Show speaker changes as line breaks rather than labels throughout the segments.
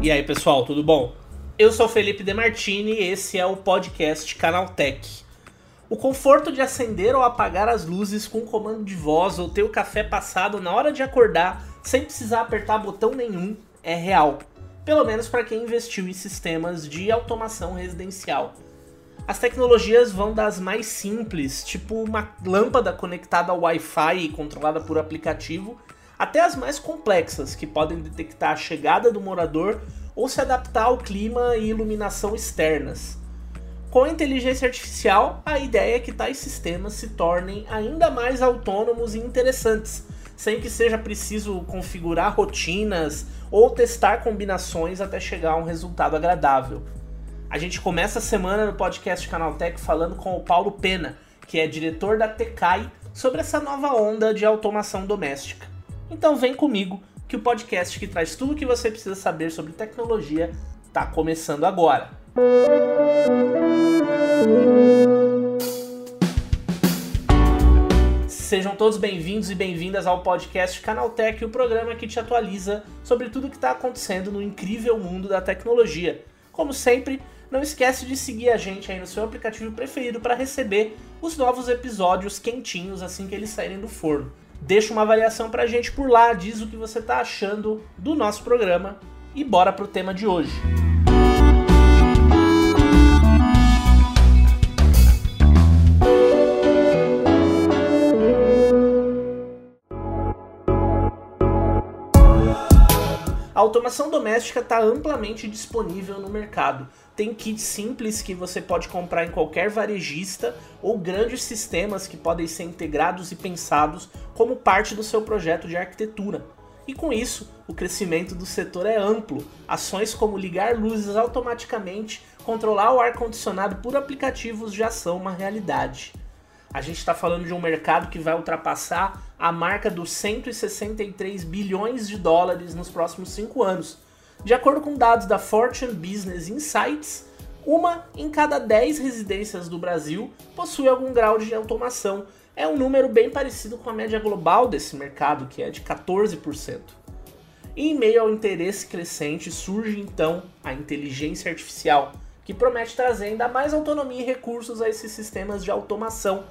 E aí, pessoal, tudo bom? Eu sou Felipe Demartini e esse é o podcast Canaltech. O conforto de acender ou apagar as luzes com comando de voz ou ter o café passado na hora de acordar sem precisar apertar botão nenhum é real. Pelo menos para quem investiu em sistemas de automação residencial. As tecnologias vão das mais simples, tipo uma lâmpada conectada ao Wi-Fi e controlada por aplicativo, até as mais complexas, que podem detectar a chegada do morador ou se adaptar ao clima e iluminação externas. Com a inteligência artificial, a ideia é que tais sistemas se tornem ainda mais autônomos e interessantes, sem que seja preciso configurar rotinas ou testar combinações até chegar a um resultado agradável. A gente começa a semana no podcast Canaltech falando com o Paulo Pena, que é diretor da Tecai, sobre essa nova onda de automação doméstica. Então vem comigo que o podcast que traz tudo o que você precisa saber sobre tecnologia está começando agora. Sejam todos bem-vindos e bem-vindas ao podcast Canaltech, o programa que te atualiza sobre tudo o que está acontecendo no incrível mundo da tecnologia. Como sempre, não esquece de seguir a gente aí no seu aplicativo preferido para receber os novos episódios quentinhos assim que eles saírem do forno. Deixa uma avaliação pra gente por lá, diz o que você tá achando do nosso programa e bora pro tema de hoje. A automação doméstica está amplamente disponível no mercado. Tem kits simples que você pode comprar em qualquer varejista ou grandes sistemas que podem ser integrados e pensados como parte do seu projeto de arquitetura. E com isso, o crescimento do setor é amplo. Ações como ligar luzes automaticamente, controlar o ar-condicionado por aplicativos já são uma realidade. A gente está falando de um mercado que vai ultrapassar a marca dos 163 bilhões de dólares nos próximos cinco anos. De acordo com dados da Fortune Business Insights, uma em cada 10 residências do Brasil possui algum grau de automação. É um número bem parecido com a média global desse mercado, que é de 14%. E em meio ao interesse crescente surge então a inteligência artificial, que promete trazer ainda mais autonomia e recursos a esses sistemas de automação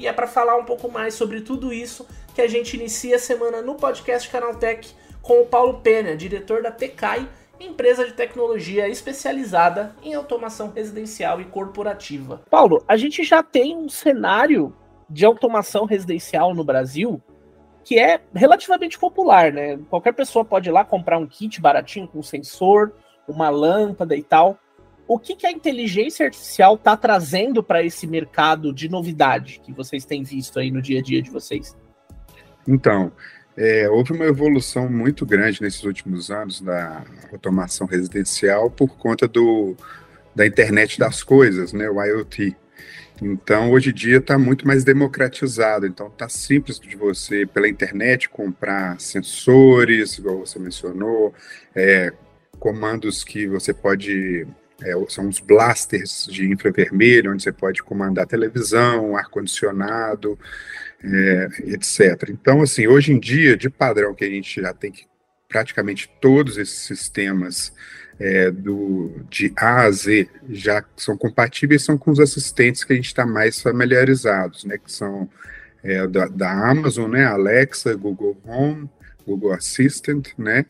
e é para falar um pouco mais sobre tudo isso que a gente inicia a semana no podcast Canaltech com o Paulo Pena, diretor da Tecai, empresa de tecnologia especializada em automação residencial e corporativa. Paulo, a gente já tem um cenário de automação residencial no Brasil que é relativamente popular, né? Qualquer pessoa pode ir lá comprar um kit baratinho com sensor, uma lâmpada e tal o que, que a inteligência artificial está trazendo para esse mercado de novidade que vocês têm visto aí no dia a dia de vocês?
Então, é, houve uma evolução muito grande nesses últimos anos da automação residencial por conta do, da internet das coisas, né, o IoT. Então, hoje em dia está muito mais democratizado. Então, está simples de você, pela internet, comprar sensores, igual você mencionou, é, comandos que você pode é, são os blasters de infravermelho, onde você pode comandar televisão, ar-condicionado, é, etc. Então, assim, hoje em dia, de padrão, que a gente já tem que praticamente todos esses sistemas é, do, de A a Z já são compatíveis são com os assistentes que a gente está mais familiarizados, né, que são é, da, da, Amazon, né, Alexa, Google Home, Google Assistant, né,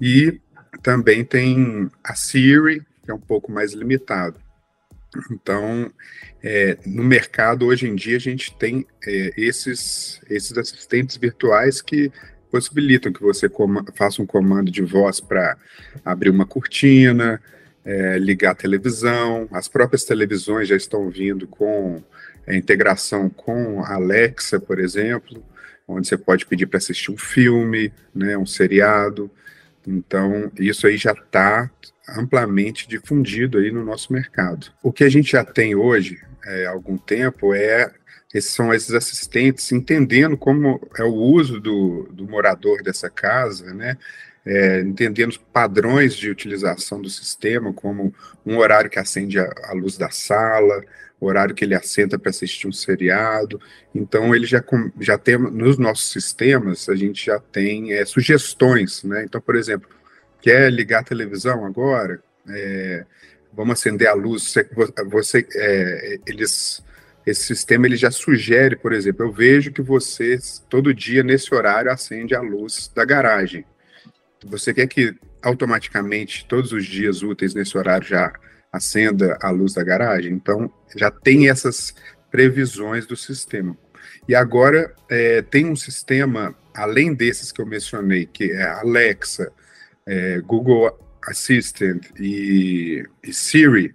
e também tem a Siri, que é um pouco mais limitado. Então, é, no mercado hoje em dia a gente tem é, esses, esses assistentes virtuais que possibilitam que você faça um comando de voz para abrir uma cortina, é, ligar a televisão. As próprias televisões já estão vindo com integração com a Alexa, por exemplo, onde você pode pedir para assistir um filme, né, um seriado. Então, isso aí já está amplamente difundido aí no nosso mercado. O que a gente já tem hoje, é, algum tempo, é esses são esses assistentes entendendo como é o uso do, do morador dessa casa, né? É, entendendo os padrões de utilização do sistema, como um horário que acende a, a luz da sala, horário que ele assenta para assistir um seriado. Então, ele já, já tem, nos nossos sistemas, a gente já tem é, sugestões, né? Então, por exemplo, quer ligar a televisão agora? É, vamos acender a luz. Você, é, eles, esse sistema ele já sugere, por exemplo, eu vejo que você todo dia nesse horário acende a luz da garagem. Você quer que automaticamente todos os dias úteis nesse horário já acenda a luz da garagem? Então já tem essas previsões do sistema. E agora é, tem um sistema além desses que eu mencionei, que é Alexa, é, Google Assistant e, e, Siri,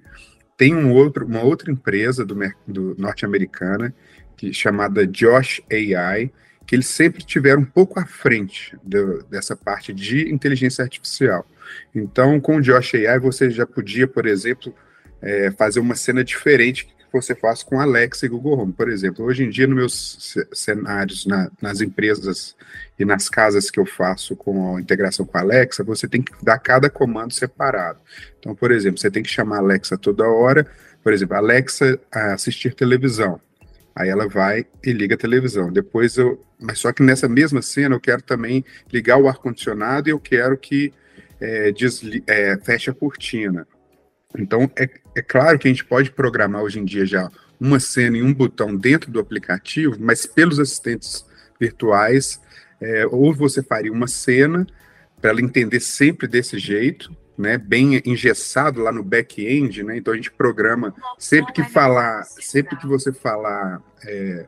tem um outro, uma outra empresa do, do norte-americana que chamada Josh AI, que eles sempre tiveram um pouco à frente do, dessa parte de inteligência artificial. Então, com o Josh AI, você já podia, por exemplo, é, fazer uma cena diferente você faz com Alexa e Google Home. Por exemplo, hoje em dia, nos meus cenários, na, nas empresas e nas casas que eu faço com a integração com a Alexa, você tem que dar cada comando separado. Então, por exemplo, você tem que chamar a Alexa toda hora, por exemplo, Alexa assistir televisão. Aí ela vai e liga a televisão. Depois eu. Mas só que nessa mesma cena eu quero também ligar o ar-condicionado e eu quero que é, desli, é, feche a cortina. Então, é, é claro que a gente pode programar hoje em dia já uma cena e um botão dentro do aplicativo, mas pelos assistentes virtuais, é, ou você faria uma cena para ela entender sempre desse jeito, né, bem engessado lá no back-end, né? Então a gente programa sempre que falar, sempre que você falar é,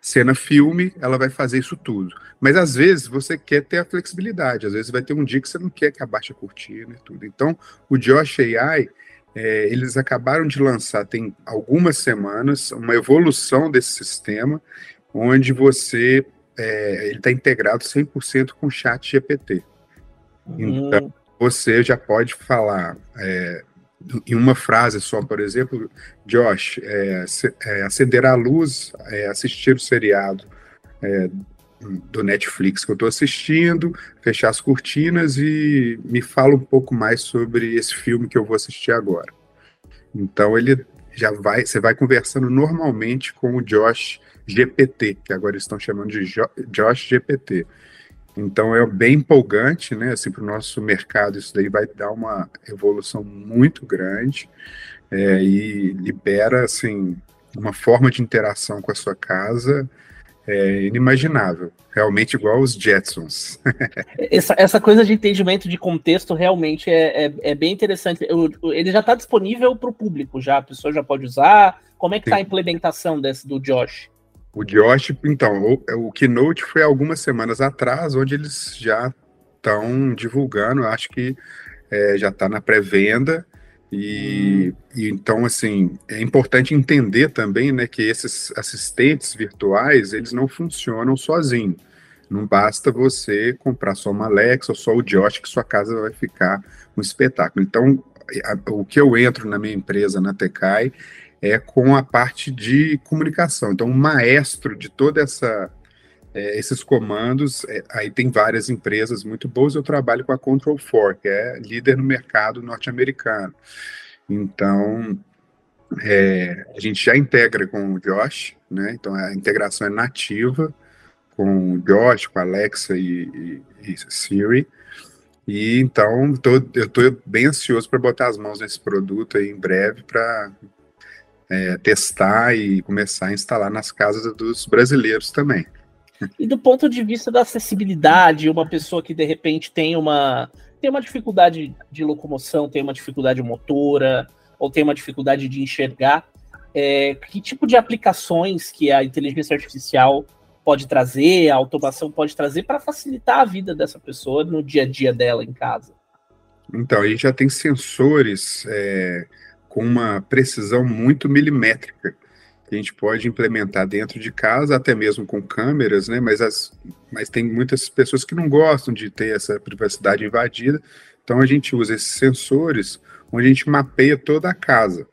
cena filme, ela vai fazer isso tudo. Mas às vezes você quer ter a flexibilidade, às vezes vai ter um dia que você não quer que abaixe a cortina e tudo. Então o Josh AI é, eles acabaram de lançar, tem algumas semanas, uma evolução desse sistema, onde você é, ele está integrado 100% com o chat GPT. Uhum. Então, você já pode falar é, em uma frase só, por exemplo, Josh, é, é, acender a luz, é, assistir o seriado é, do Netflix que eu estou assistindo, fechar as cortinas e me fala um pouco mais sobre esse filme que eu vou assistir agora. Então ele já vai, você vai conversando normalmente com o Josh GPT, que agora estão chamando de jo Josh GPT. Então é bem empolgante, né? Assim, para o nosso mercado, isso daí vai dar uma evolução muito grande é, e libera assim uma forma de interação com a sua casa é inimaginável. Realmente igual os Jetsons.
essa, essa coisa de entendimento de contexto realmente é, é, é bem interessante. Eu, ele já está disponível para o público, já a pessoa já pode usar. Como é que está a implementação desse do Josh?
O Josh, então, o, o Keynote foi algumas semanas atrás, onde eles já estão divulgando, acho que é, já está na pré-venda. E, e, então, assim, é importante entender também, né, que esses assistentes virtuais, eles não funcionam sozinhos. Não basta você comprar só uma Alexa ou só o Josh que sua casa vai ficar um espetáculo. Então, a, o que eu entro na minha empresa, na Tecai, é com a parte de comunicação. Então, o maestro de toda essa é, esses comandos, é, aí tem várias empresas muito boas. Eu trabalho com a Control 4, que é líder no mercado norte-americano. Então, é, a gente já integra com o Josh, né? Então a integração é nativa com o Josh, com a Alexa e, e, e Siri. E então tô, eu estou bem ansioso para botar as mãos nesse produto aí em breve para é, testar e começar a instalar nas casas dos brasileiros também.
E do ponto de vista da acessibilidade, uma pessoa que de repente tem uma tem uma dificuldade de locomoção, tem uma dificuldade motora, ou tem uma dificuldade de enxergar, é, que tipo de aplicações que a inteligência artificial pode trazer, a automação pode trazer para facilitar a vida dessa pessoa no dia a dia dela em casa?
Então, aí já tem sensores é, com uma precisão muito milimétrica que a gente pode implementar dentro de casa, até mesmo com câmeras, né? Mas, as, mas tem muitas pessoas que não gostam de ter essa privacidade invadida. Então a gente usa esses sensores onde a gente mapeia toda a casa.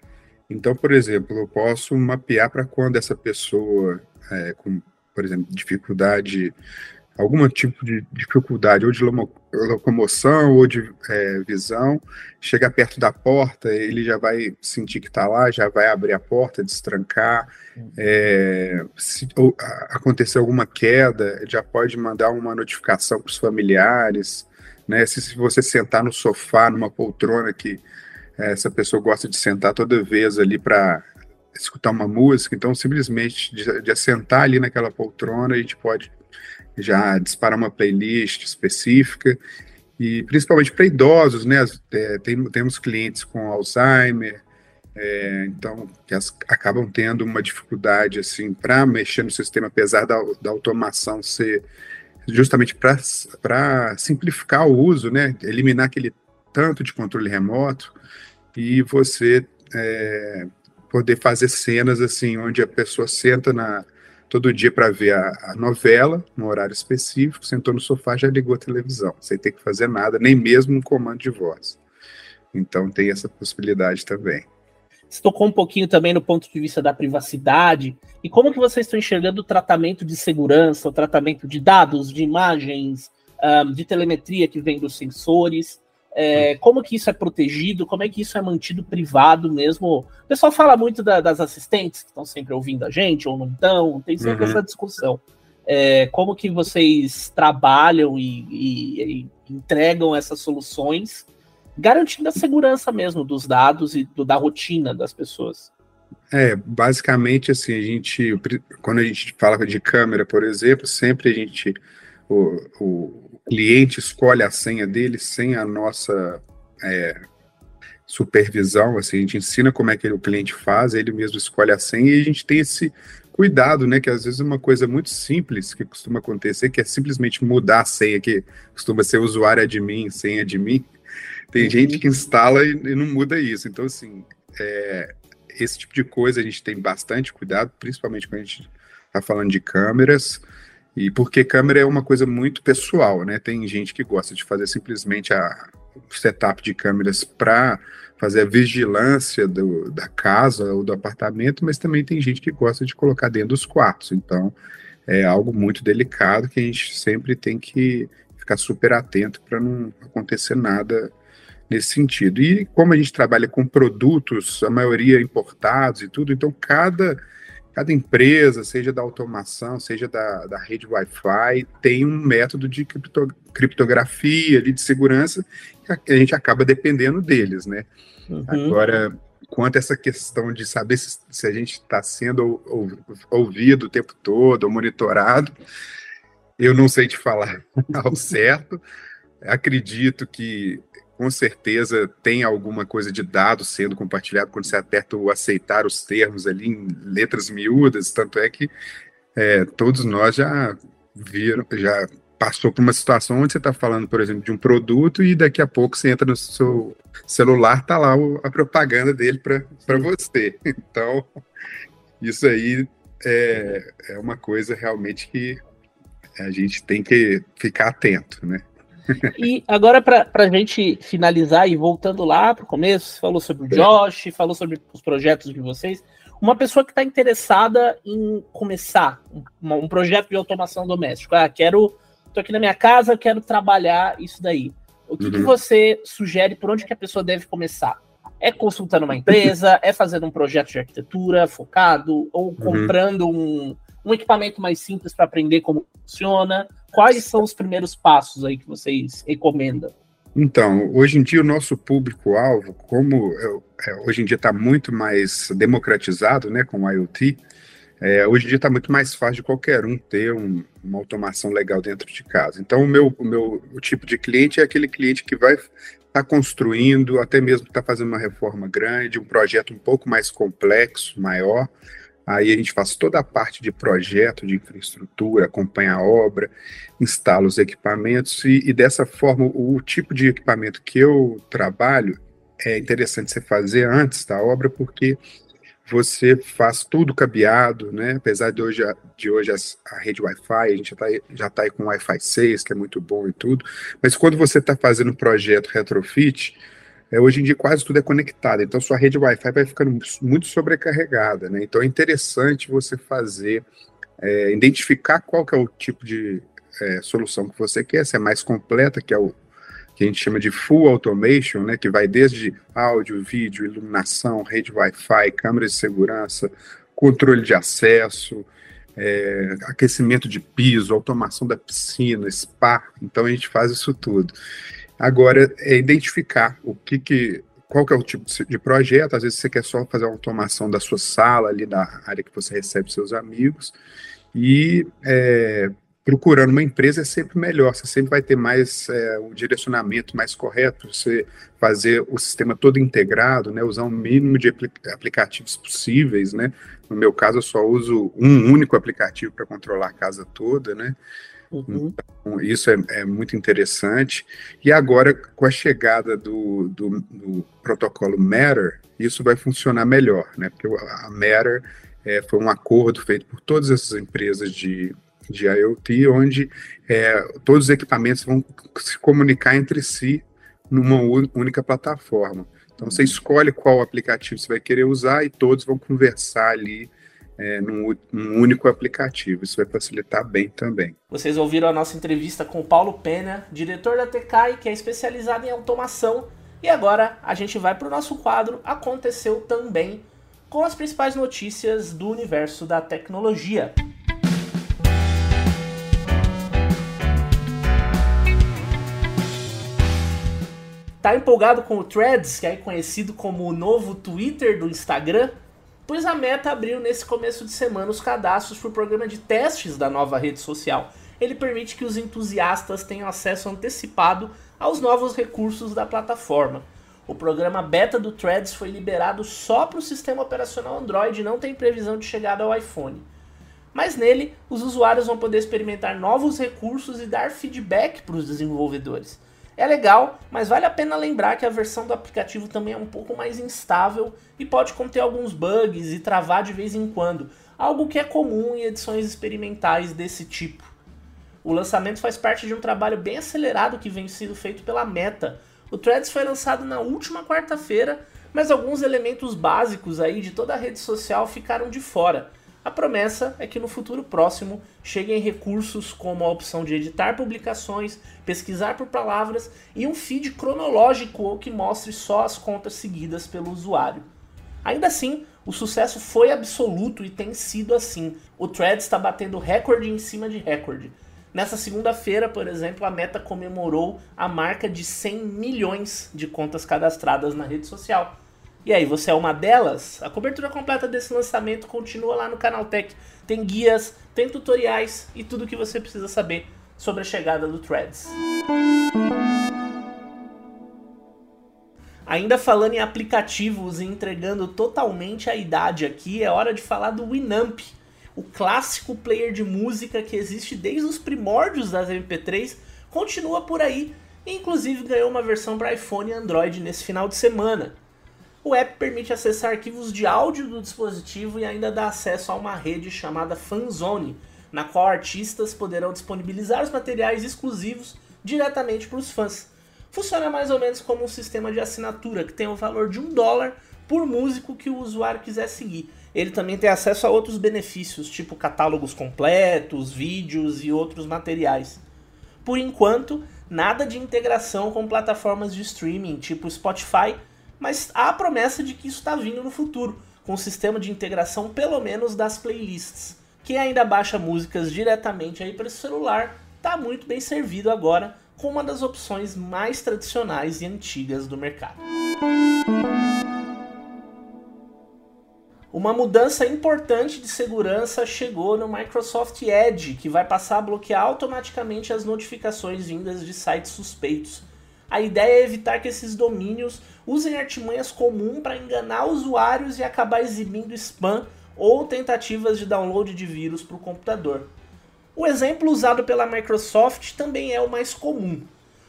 Então, por exemplo, eu posso mapear para quando essa pessoa é, com, por exemplo, dificuldade algum tipo de dificuldade, ou de locomoção, ou de é, visão, chega perto da porta, ele já vai sentir que está lá, já vai abrir a porta, destrancar. É, se ou, acontecer alguma queda, já pode mandar uma notificação para os familiares. Né? Se, se, você sentar no sofá, numa poltrona que é, essa pessoa gosta de sentar toda vez ali para escutar uma música, então simplesmente de, de assentar ali naquela poltrona, a gente pode já disparar uma playlist específica e principalmente para idosos, né? É, tem, temos clientes com Alzheimer, é, então que as, acabam tendo uma dificuldade assim para mexer no sistema, apesar da, da automação ser justamente para simplificar o uso, né? Eliminar aquele tanto de controle remoto e você é, poder fazer cenas assim onde a pessoa senta na todo dia para ver a, a, novela, no horário específico, sentou no sofá, já ligou a televisão, sem ter que fazer nada, nem mesmo um comando de voz. Então tem essa possibilidade também.
Você tocou um pouquinho também no ponto de vista da privacidade. E como que vocês estão enxergando o tratamento de segurança, o tratamento de dados, de imagens, de telemetria que vem dos sensores? É, como que isso é protegido, como é que isso é mantido privado mesmo. O pessoal fala muito da, das assistentes que estão sempre ouvindo a gente, ou não estão, tem sempre uhum. essa discussão. É, como que vocês trabalham e, e, e, entregam essas soluções, garantindo a segurança mesmo dos dados e do, da rotina das pessoas?
É, basicamente assim, a gente, quando a gente fala de câmera, por exemplo, sempre a gente, o, o cliente escolhe a senha dele sem a nossa é, supervisão, assim, a gente ensina como é que o cliente faz, ele mesmo escolhe a senha e a gente tem esse cuidado, né, que às vezes é uma coisa muito simples que costuma acontecer, que é simplesmente mudar a senha, que costuma ser usuário admin, senha admin, tem uhum. gente que instala e, e, não muda isso, então assim, é, esse tipo de coisa a gente tem bastante cuidado, principalmente quando a gente está falando de câmeras, e porque câmera é uma coisa muito pessoal, né? Tem gente que gosta de fazer simplesmente a setup de câmeras para fazer a vigilância do, da casa ou do apartamento, mas também tem gente que gosta de colocar dentro dos quartos. Então, é algo muito delicado que a gente sempre tem que ficar super atento para não acontecer nada nesse sentido. E como a gente trabalha com produtos, a maioria importados e tudo, então cada cada empresa, seja da automação, seja da, da rede Wi-Fi, tem um método de cripto, criptografia, de segurança, que a gente acaba dependendo deles, né? Uhum. Agora, quanto a essa questão de saber se, se a gente está sendo ou, ou, ouvido o tempo todo, ou monitorado, eu não sei te falar ao certo. Acredito que com certeza tem alguma coisa de dado sendo compartilhado quando você aperta o aceitar os termos ali em letras miúdas, tanto é que é, todos nós já viram, já passou por uma situação onde você está falando, por exemplo, de um produto e daqui a pouco você entra no seu celular, tá lá a propaganda dele para você. Então, isso aí é, é uma coisa realmente que a gente tem que ficar atento, né?
E agora, para a gente finalizar e voltando lá para o começo, você falou sobre o Josh, falou sobre os projetos de vocês. Uma pessoa que está interessada em começar um, um, projeto de automação doméstica. Ah, quero. Estou aqui na minha casa, quero trabalhar isso daí. O que, uhum. que você sugere por onde que a pessoa deve começar? É consultando uma empresa, é fazendo um projeto de arquitetura focado, ou uhum. comprando uhum. um, um equipamento mais simples para aprender como funciona? Quais são os primeiros passos aí que vocês recomendam?
Então, hoje em dia o nosso público-alvo, como é, é hoje em dia está muito mais democratizado, né, com o IoT, é, hoje em dia está muito mais fácil de qualquer um ter um, uma automação legal dentro de casa. Então, o meu, o meu o tipo de cliente é aquele cliente que vai estar tá construindo, até mesmo está fazendo uma reforma grande, um projeto um pouco mais complexo, maior, Aí a gente faz toda a parte de projeto, de infraestrutura, acompanha a obra, instala os equipamentos e, e dessa forma o, o tipo de equipamento que eu trabalho é interessante você fazer antes da obra porque você faz tudo cabeado, né? Apesar de hoje, de hoje a, rede Wi-Fi, a gente já está tá aí com Wi-Fi 6, que é muito bom e tudo, mas quando você está fazendo um projeto retrofit, é, hoje em dia quase tudo é conectado, então sua rede Wi-Fi vai ficando muito sobrecarregada, né? Então é interessante você fazer, é, identificar qual que é o tipo de é, solução que você quer, se é mais completa, que é o que a gente chama de full automation, né, que vai desde áudio, vídeo, iluminação, rede Wi-Fi, câmeras de segurança, controle de acesso, é, aquecimento de piso, automação da piscina, spa. Então a gente faz isso tudo. Agora é identificar o que, que qual que é o tipo de projeto. Às vezes você quer só fazer uma automação da sua sala ali da área que você recebe seus amigos. E é, procurando uma empresa é sempre melhor, você sempre vai ter mais é, um direcionamento mais correto, você fazer o sistema todo integrado, né, usar o mínimo de aplicativos possíveis, né, no meu caso eu só uso um único aplicativo para controlar a casa toda, né, uhum. então, isso é, é, muito interessante, e agora com a chegada do, do, do protocolo Matter, isso vai funcionar melhor, né, porque a Matter é, foi um acordo feito por todas essas empresas de de IoT, onde é, todos os equipamentos vão se comunicar entre si numa única plataforma. Então você escolhe qual aplicativo você vai querer usar e todos vão conversar ali é, num, num, único aplicativo. Isso vai facilitar bem também.
Vocês ouviram a nossa entrevista com o Paulo Pena, diretor da TKI, que é especializado em automação. E agora a gente vai para o nosso quadro Aconteceu Também, com as principais notícias do universo da tecnologia. Tá empolgado com o Threads, que é conhecido como o novo Twitter do Instagram? Pois a Meta abriu nesse começo de semana os cadastros para o programa de testes da nova rede social. Ele permite que os entusiastas tenham acesso antecipado aos novos recursos da plataforma. O programa beta do Threads foi liberado só para o sistema operacional Android e não tem previsão de chegada ao iPhone. Mas nele, os usuários vão poder experimentar novos recursos e dar feedback para os desenvolvedores. É legal, mas vale a pena lembrar que a versão do aplicativo também é um pouco mais instável e pode conter alguns bugs e travar de vez em quando, algo que é comum em edições experimentais desse tipo. O lançamento faz parte de um trabalho bem acelerado que vem sendo feito pela Meta. O Threads foi lançado na última quarta-feira, mas alguns elementos básicos aí de toda a rede social ficaram de fora. A promessa é que no futuro próximo cheguem recursos como a opção de editar publicações, pesquisar por palavras e um feed cronológico que mostre só as contas seguidas pelo usuário. Ainda assim, o sucesso foi absoluto e tem sido assim. O Threads está batendo recorde em cima de recorde. Nessa segunda-feira, por exemplo, a Meta comemorou a marca de 100 milhões de contas cadastradas na rede social. E aí, você é uma delas? A cobertura completa desse lançamento continua lá no Canal Tech. Tem guias, tem tutoriais e tudo o que você precisa saber sobre a chegada do Threads. Ainda falando em aplicativos e entregando totalmente a idade aqui, é hora de falar do Winamp, o clássico player de música que existe desde os primórdios das MP3, continua por aí e inclusive ganhou uma versão para iPhone e Android nesse final de semana. O app permite acessar arquivos de áudio do dispositivo e ainda dá acesso a uma rede chamada Fanzone, na qual artistas poderão disponibilizar os materiais exclusivos diretamente para os fãs. Funciona mais ou menos como um sistema de assinatura que tem o valor de um dólar por músico que o usuário quiser seguir. Ele também tem acesso a outros benefícios, tipo catálogos completos, vídeos e outros materiais. Por enquanto, nada de integração com plataformas de streaming tipo Spotify mas há a promessa de que isso está vindo no futuro, com um sistema de integração pelo menos das playlists. Quem ainda baixa músicas diretamente aí para o celular está muito bem servido agora com uma das opções mais tradicionais e antigas do mercado. Uma mudança importante de segurança chegou no Microsoft Edge, que vai passar a bloquear automaticamente as notificações vindas de sites suspeitos. A ideia é evitar que esses domínios usem artimanhas comuns para enganar usuários e acabar exibindo spam ou tentativas de download de vírus para o computador. O exemplo usado pela Microsoft também é o mais comum.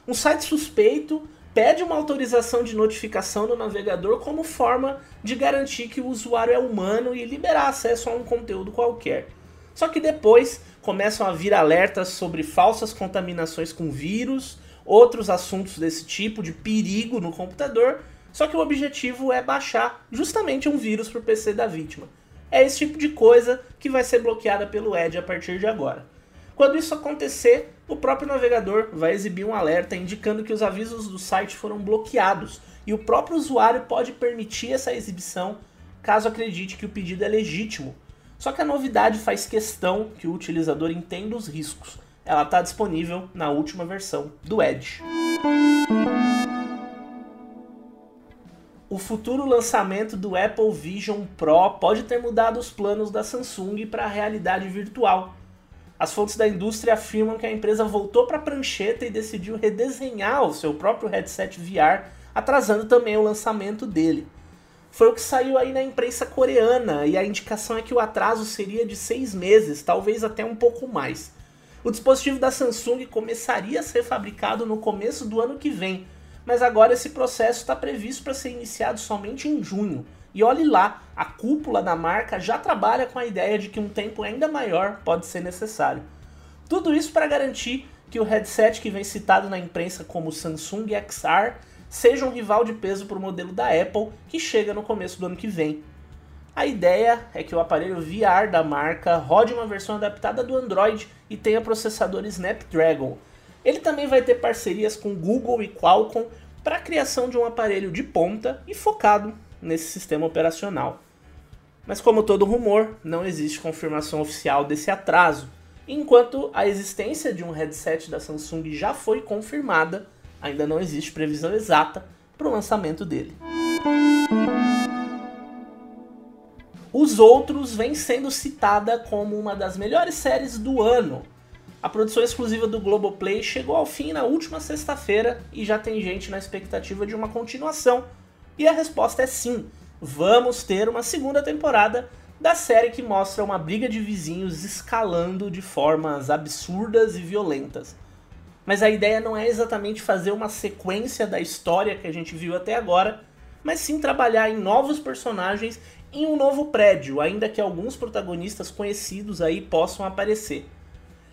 Um site suspeito pede uma autorização de notificação no navegador como forma de garantir que o usuário é humano e liberar acesso a um conteúdo qualquer. Só que depois começam a vir alertas sobre falsas contaminações com vírus outros assuntos desse tipo, de perigo no computador, só que o objetivo é baixar justamente um vírus para o PC da vítima. É esse tipo de coisa que vai ser bloqueada pelo Edge a partir de agora. Quando isso acontecer, o próprio navegador vai exibir um alerta indicando que os avisos do site foram bloqueados e o próprio usuário pode permitir essa exibição caso acredite que o pedido é legítimo. Só que a novidade faz questão que o utilizador entenda os riscos. Ela está disponível na última versão do Edge. O futuro lançamento do Apple Vision Pro pode ter mudado os planos da Samsung para a realidade virtual. As fontes da indústria afirmam que a empresa voltou para a prancheta e decidiu redesenhar o seu próprio headset VR, atrasando também o lançamento dele. Foi o que saiu aí na imprensa coreana e a indicação é que o atraso seria de seis meses, talvez até um pouco mais. O dispositivo da Samsung começaria a ser fabricado no começo do ano que vem, mas agora esse processo está previsto para ser iniciado somente em junho. E olhe lá, a cúpula da marca já trabalha com a ideia de que um tempo ainda maior pode ser necessário. Tudo isso para garantir que o headset que vem citado na imprensa como Samsung XR seja um rival de peso para o modelo da Apple que chega no começo do ano que vem. A ideia é que o aparelho VR da marca rode uma versão adaptada do Android e tenha processador Snapdragon. Ele também vai ter parcerias com Google e Qualcomm para a criação de um aparelho de ponta e focado nesse sistema operacional. Mas como todo rumor, não existe confirmação oficial desse atraso, enquanto a existência de um headset da Samsung já foi confirmada, ainda não existe previsão exata para o lançamento dele. Os Outros vem sendo citada como uma das melhores séries do ano. A produção exclusiva do Globoplay chegou ao fim na última sexta-feira e já tem gente na expectativa de uma continuação, e a resposta é sim. Vamos ter uma segunda temporada da série que mostra uma briga de vizinhos escalando de formas absurdas e violentas. Mas a ideia não é exatamente fazer uma sequência da história que a gente viu até agora, mas sim trabalhar em novos personagens em um novo prédio, ainda que alguns protagonistas conhecidos aí possam aparecer.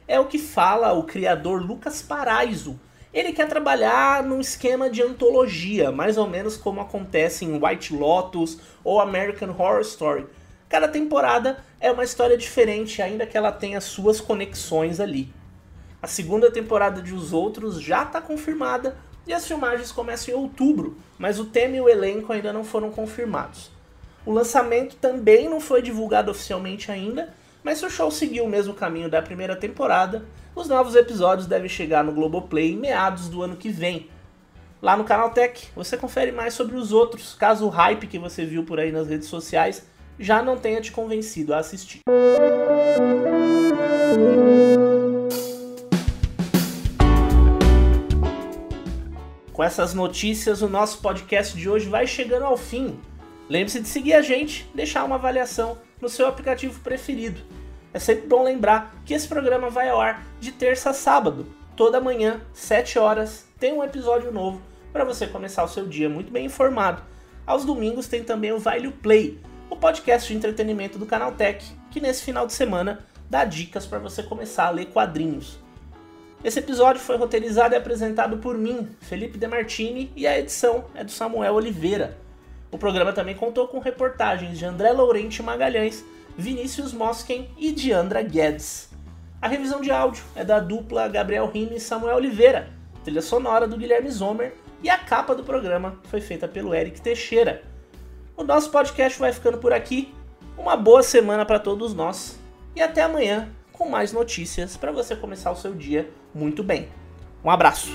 É o que fala o criador Lucas Paraiso, ele quer trabalhar num esquema de antologia, mais ou menos como acontece em White Lotus ou American Horror Story. Cada temporada é uma história diferente, ainda que ela tenha suas conexões ali. A segunda temporada de Os Outros já está confirmada e as filmagens começam em outubro, mas o tema e o elenco ainda não foram confirmados. O lançamento também não foi divulgado oficialmente ainda, mas se o show seguiu o mesmo caminho da primeira temporada, os novos episódios devem chegar no Globoplay em meados do ano que vem. Lá no Canal Tech, você confere mais sobre os outros, caso o hype que você viu por aí nas redes sociais já não tenha te convencido a assistir. Com essas notícias, o nosso podcast de hoje vai chegando ao fim. Lembre-se de seguir a gente, deixar uma avaliação no seu aplicativo preferido. É sempre bom lembrar que esse programa vai ao ar de terça a sábado, toda manhã, 7 horas, tem um episódio novo para você começar o seu dia muito bem informado. Aos domingos tem também o Vale Play, o podcast de entretenimento do Canal Tech, que nesse final de semana dá dicas para você começar a ler quadrinhos. Esse episódio foi roteirizado e apresentado por mim, Felipe Demartini, e a edição é do Samuel Oliveira. O programa também contou com reportagens de André Laurente Magalhães Vinícius Mosken e Diandra Guedes. A revisão de áudio é da dupla Gabriel Rime e Samuel Oliveira, trilha sonora do Guilherme Zomer e a capa do programa foi feita pelo Eric Teixeira. O nosso podcast vai ficando por aqui. Uma boa semana para todos nós e até amanhã com mais notícias para você começar o seu dia muito bem. Um abraço.